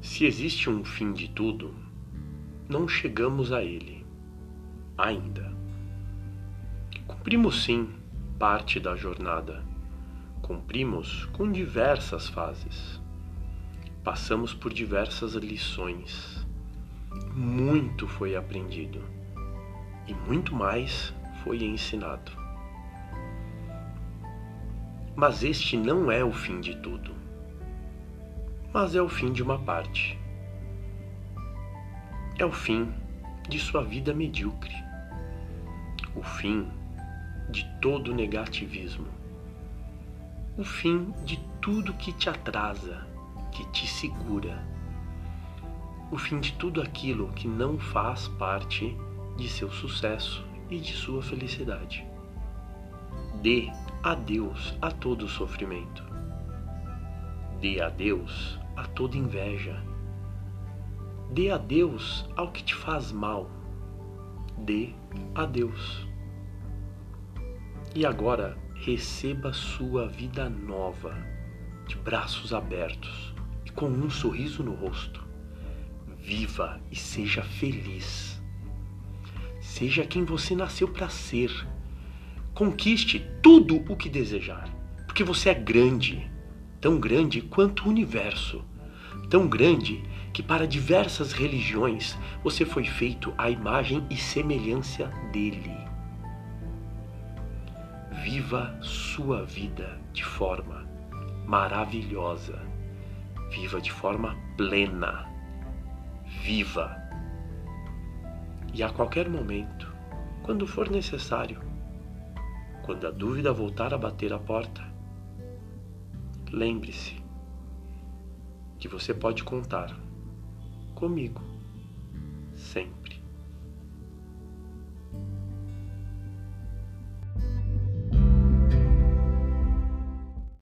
Se existe um fim de tudo, não chegamos a ele ainda. Cumprimos sim parte da jornada. Cumprimos com diversas fases. Passamos por diversas lições. Muito foi aprendido e muito mais foi ensinado. Mas este não é o fim de tudo, mas é o fim de uma parte. É o fim de sua vida medíocre, o fim de todo negativismo, o fim de tudo que te atrasa, que te segura, o fim de tudo aquilo que não faz parte de seu sucesso e de sua felicidade. Dê adeus a todo sofrimento. Dê adeus a toda inveja. Dê adeus ao que te faz mal. Dê adeus. E agora receba sua vida nova, de braços abertos e com um sorriso no rosto. Viva e seja feliz. Seja quem você nasceu para ser. Conquiste tudo o que desejar, porque você é grande, tão grande quanto o universo, tão grande que para diversas religiões você foi feito à imagem e semelhança dele. Viva sua vida de forma maravilhosa. Viva de forma plena. Viva e a qualquer momento, quando for necessário, quando a dúvida voltar a bater a porta, lembre-se que você pode contar comigo sempre.